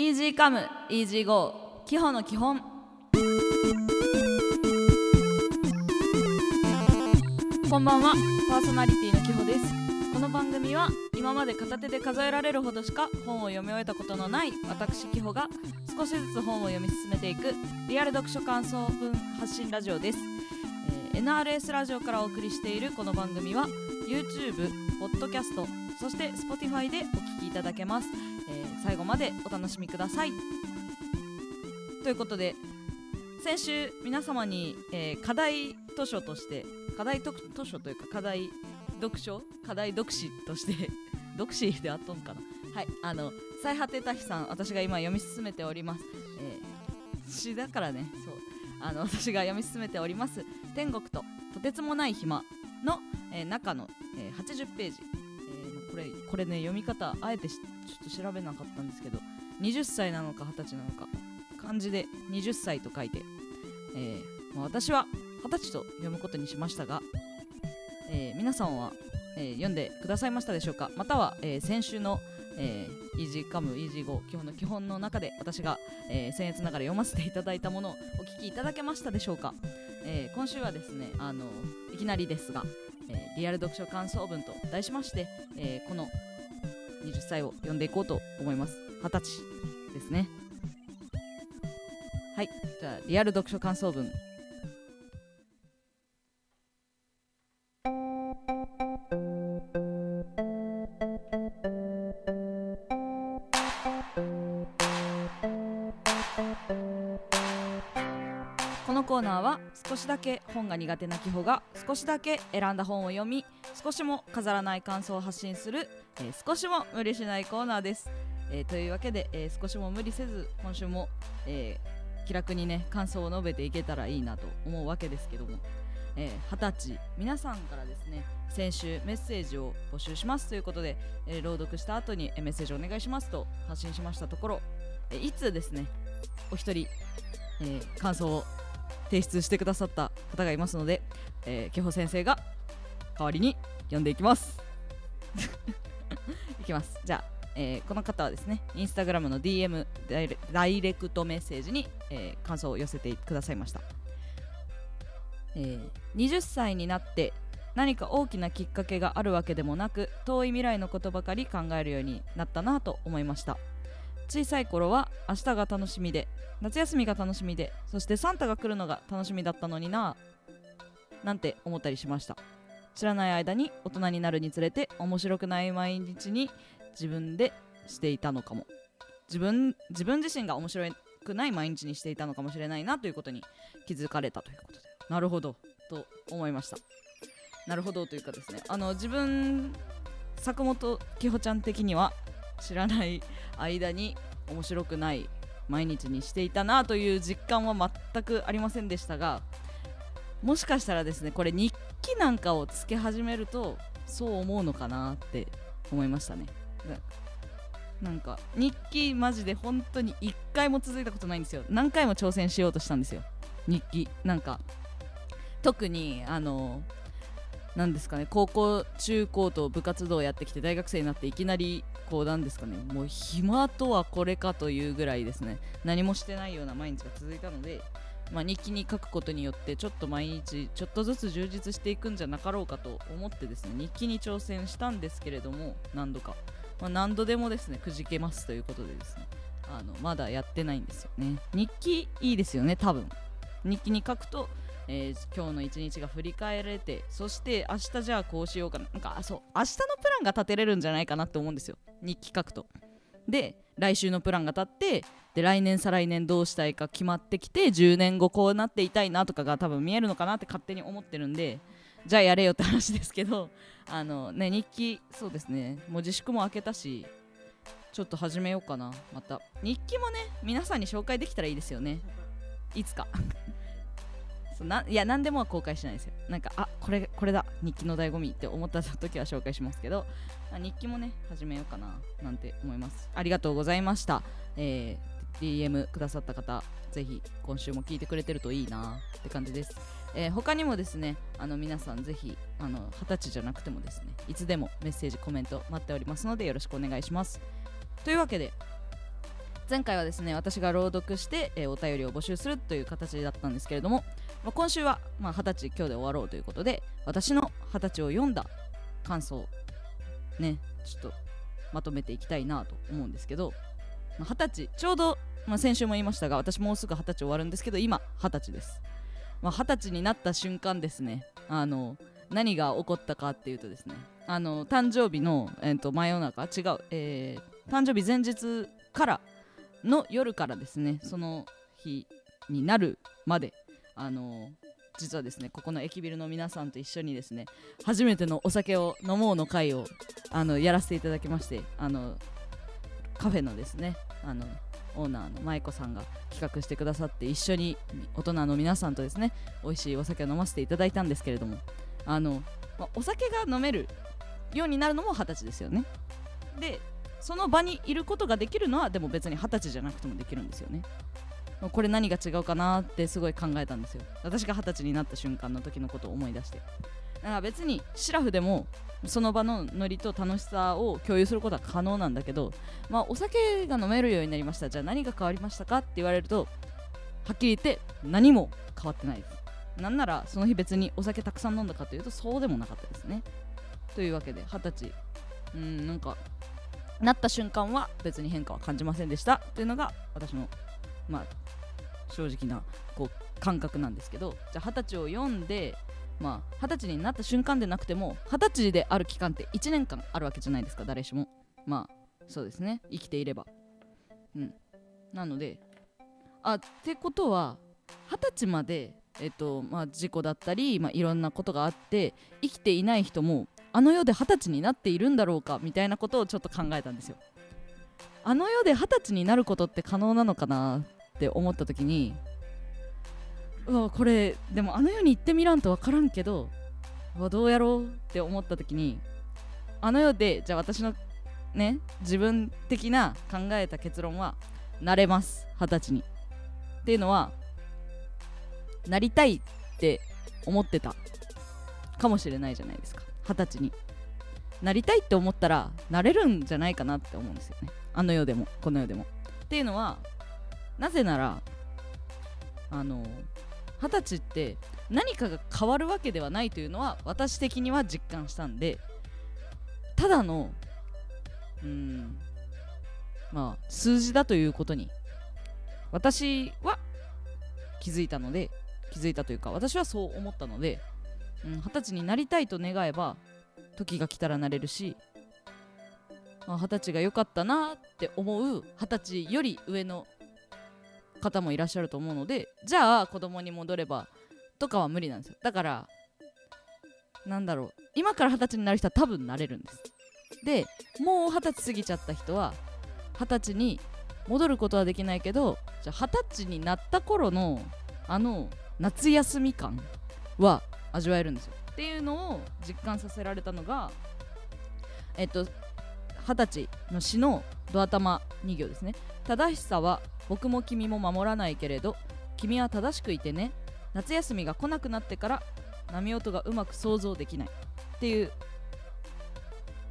イージーカムイージーゴー基本の基本。こんばんは。パーソナリティのきほです。この番組は今まで片手で数えられるほどしか本を読み終えたことのない私きほが少しずつ本を読み進めていくリアル読書感想文発信ラジオです、えー NRS ラジオからお送りしているこの番組は YouTube、Podcast そして Spotify でお聞きいただけます、最後までお楽しみください。ということで先週皆様に、えー課題図書として課題と図書というか課題読書？課題読詞として 読詞であっとんかな？はいあの最果てた日さん私が今読み進めております、えー詩だからね。そう。あの私が読み進めております「天国ととてつもない暇の」えー中の、えー80ページ、れこれね読み方あえてちょっと調べなかったんですけど20歳なのか20歳なのか漢字で20歳と書いて、えーまあ私は20歳と読むことにしましたが、えー皆さんは、えー読んでくださいましたでしょうか？または、え先週の、えイージーカムイージーゴー基本の基本の中で私が、えー、僭越ながら読ませていただいたものをお聞きいただけましたでしょうか、え今週はですねあのいきなりですが、えーリアル読書感想文と題しまして、えーこの20歳を読んでいこうと思います。20歳ですね。はい。じゃあリアル読書感想文。このコーナーは少しだけ本が苦手なキホが少しだけ選んだ本を読み少しも飾らない感想を発信する、えー少しも無理しないコーナーです、えーというわけで、えー少しも無理せず今週も、え気楽にね感想を述べていけたらいいなと思うわけですけども。えー二十、歳皆さんからですね先週メッセージを募集しますということで、えー朗読した後にメッセージお願いしますと発信しましたところ、えーいつですねお一人、えー感想を提出してくださった方がいますので、えー、ケホ先生が代わりに読んでいきます。いきます。じゃあ、えーこの方はですねインスタグラムの DM ダイレダイレクトメッセージに、えー感想を寄せてくださいました、えー20歳になって何か大きなきっかけがあるわけでもなく遠い未来のことばかり考えるようになったなと思いました。小さい頃は明日が楽しみで夏休みが楽しみでそしてサンタが来るのが楽しみだったのにななんて思ったりしました。知らない間に大人になるにつれて面白くない毎日に自分でしていたのかも。自分自分自身が面白くない毎日にしていたのかもしれないなということに気づかれたということで。なるほどと思いました。なるほどというかですね。あの自分坂本きほちゃん的には知らない間に面白くない毎日にしていたなという実感は全くありませんでしたがもしかしたらですねこれ日記なんかをつけ始めるとそう思うのかなって思いましたね。なんか日記マジで本当に1回も続いたことないんですよ。何回も挑戦しようとしたんですよ。日記。なんか特にあのなんですかね高校中高と部活動をやってきて大学生になっていきなりこうなんですかね。もう暇とはこれかというぐらいですね。何もしてないような毎日が続いたので、まあ、日記に書くことによってちょっと毎日ちょっとずつ充実していくんじゃなかろうかと思ってですね日記に挑戦したんですけれども何度か、まあ、何度でもですねくじけますということでですねあのまだやってないんですよね。日記いいですよね多分。日記に書くとえー今日の一日が振り返れてそして明日じゃあこうしようかな。なんかあそう明日のプランが立てれるんじゃないかなって思うんですよ。日記書くと。で来週のプランが立ってで来年再来年どうしたいか決まってきて10年後こうなっていたいなとかが多分見えるのかなって勝手に思ってるんでじゃあやれよって話ですけど あのね日記そうですね。もう自粛も明けたしちょっと始めようかなまた。日記もね皆さんに紹介できたらいいですよね。いつか。そうないや何でもは公開しないですよ。なんかあこれこれだ。日記の醍醐味って思った時は紹介しますけど、まあ日記もね始めようかななんて思います。ありがとうございました、えー DM くださった方ぜひ今週も聞いてくれてるといいなって感じです、えー他にもですねあの皆さんぜひ二十歳じゃなくてもですねいつでもメッセージコメント待っておりますのでよろしくお願いします。というわけで前回はですね私が朗読して、えー、お便りを募集するという形だったんですけれども、まあ、今週は二十、歳今日で終わろうということで私の二十歳を読んだ感想ねちょっとまとめていきたいなと思うんですけど二十、まあ、歳ちょうど、まあ、先週も言いましたが私もうすぐ二十歳終わるんですけど今二十歳です。二十、まあ、歳になった瞬間ですねあの何が起こったかっていうとですねあの誕生日の、えー、と真夜中違う、えー、誕生日前日からの夜からですねその日になるまであの実はですねここの駅ビルの皆さんと一緒にですね初めてのお酒を飲もうの会をあのやらせていただきましてあのカフェのですねあのオーナーの舞子さんが企画してくださって一緒に大人の皆さんとですね美味しいお酒を飲ませていただいたんですけれどもあの、ま、お酒が飲めるようになるのも二十歳ですよね。でその場にいることができるのはでも別に二十歳じゃなくてもできるんですよね。これ何が違うかなってすごい考えたんですよ。私が二十歳になった瞬間の時のことを思い出して。だから別にシラフでもその場のノリと楽しさを共有することは可能なんだけど、まあ、お酒が飲めるようになりました。じゃあ何が変わりましたかって言われるとはっきり言って何も変わってないです。なんならその日別にお酒たくさん飲んだかというとそうでもなかったですね。というわけで二十歳。うんなんかなった瞬間は別に変化は感じませんでした。というのが私のまあ正直なこう感覚なんですけどじゃあ二十歳を読んでまあ二十歳になった瞬間でなくても二十歳である期間って1年間あるわけじゃないですか誰しも。まあそうですね。生きていれば。うん。なのであってことは二十歳までえっとまあ、事故だったり、まあ、いろんなことがあって生きていない人もあの世で二十歳になっているんだろうかみたいなことをちょっと考えたんですよ。あの世で二十歳になることって可能なのかな？って思った時にうわこれでもあの世に行ってみらんと分からんけどうわどうやろうって思った時にあの世でじゃあ私のね自分的な考えた結論はなれます二十歳に。っていうのはなりたいって思ってたかもしれないじゃないですか二十歳に。なりたいって思ったらなれるんじゃないかなって思うんですよね。あの世でもこの世でも。っていうのはなぜならあの二十歳って何かが変わるわけではないというのは私的には実感したんでただのうんまあ数字だということに私は気づいたので気づいたというか私はそう思ったので二十、うん、歳になりたいと願えば時が来たらなれるし二十、歳が良かったなって思う二十歳より上の方もいらっしゃると思うのでじゃあ子供に戻ればとかは無理なんですよ。だからなんだろう。今から二十歳になる人は多分なれるんです。でもう二十歳過ぎちゃった人は二十歳に戻ることはできないけどじゃあ二十歳になった頃のあの夏休み感は味わえるんですよ。っていうのを実感させられたのがえっと二十歳の詩のドア玉2行ですね。正しさは僕も君も守らないけれど君は正しくいてね。夏休みが来なくなってから波音がうまく想像できない。っていう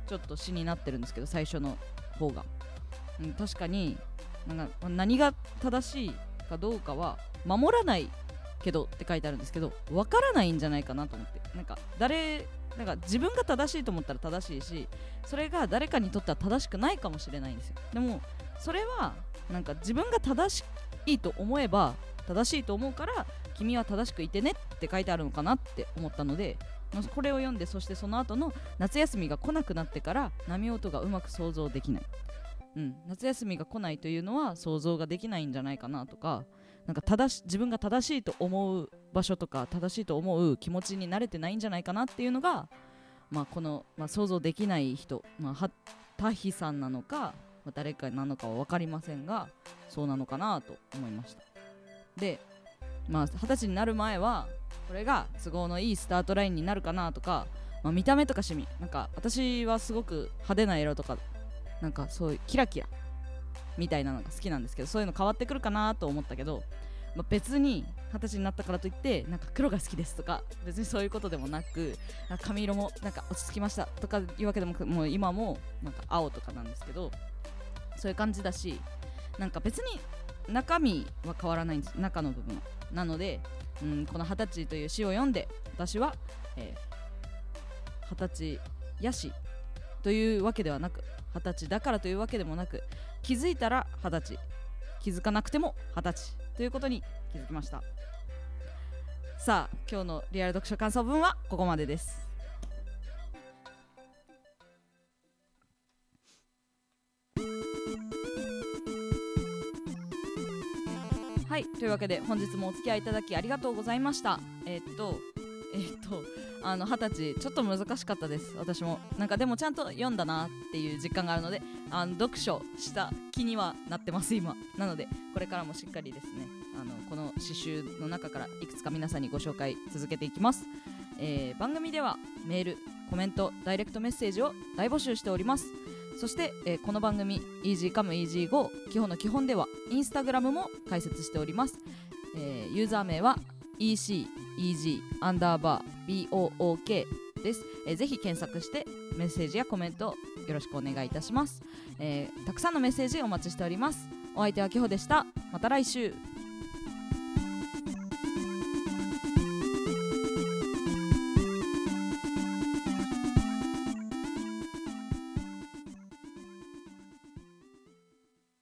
ちょっと詩になってるんですけど最初の方が、うん、確かになんか何が正しいかどうかは守らないけどって書いてあるんですけどわからないんじゃないかなと思って。なんか誰なんか自分が正しいと思ったら正しいしそれが誰かにとっては正しくないかもしれないんですよ。でもそれはなんか自分が正しいと思えば正しいと思うから君は正しくいてねって書いてあるのかなって思ったのでこれを読んでそしてその後の夏休みが来なくなってから波音がうまく想像できない、うん、夏休みが来ないというのは想像ができないんじゃないかなとかなんか正し自分が正しいと思う場所とか正しいと思う気持ちに慣れてないんじゃないかなっていうのが、まあ、この、まあ、想像できない人、まあ、タヒさんなのか、誰かなのかは分かりませんがそうなのかなと思いました。でまあ二十歳になる前はこれが都合のいいスタートラインになるかなとか、まあ、見た目とか趣味。なんか私はすごく派手な色とかなんかそういうキラキラみたいなのが好きなんですけどそういうの変わってくるかなと思ったけど、まあ、別に二十歳になったからといってなんか黒が好きですとか別にそういうことでもなく髪色もなんか落ち着きましたとかいうわけでももう今もなんか青とかなんですけどそういう感じだしなんか別に中身は変わらないんです中の部分は。なので、うん、この二十歳という詩を読んで私は二十、えー、歳やしというわけではなく二十歳だからというわけでもなく気づいたら二十歳。気づかなくても二十歳ということに気づきました。さあ今日のリアル読書感想文はここまでです。はいというわけで本日もお付き合いいただきありがとうございました。えー、っとえー、っとあの二十歳ちょっと難しかったです。私も。なんかでもちゃんと読んだなっていう実感があるのであの読書した気にはなってます今。なのでこれからもしっかりですねあのこの詩集の中からいくつか皆さんにご紹介続けていきます、えー、番組ではメールコメントダイレクトメッセージを大募集しております。そして、えー、この番組 EasyComeEasyGo 基本の基本ではインスタグラムも開設しております、えー、ユーザー名は ECEG アンダーバー BOOK です、えー、ぜひ検索してメッセージやコメントよろしくお願いいたします、えー、たくさんのメッセージお待ちしております。お相手はきほでした。また来週。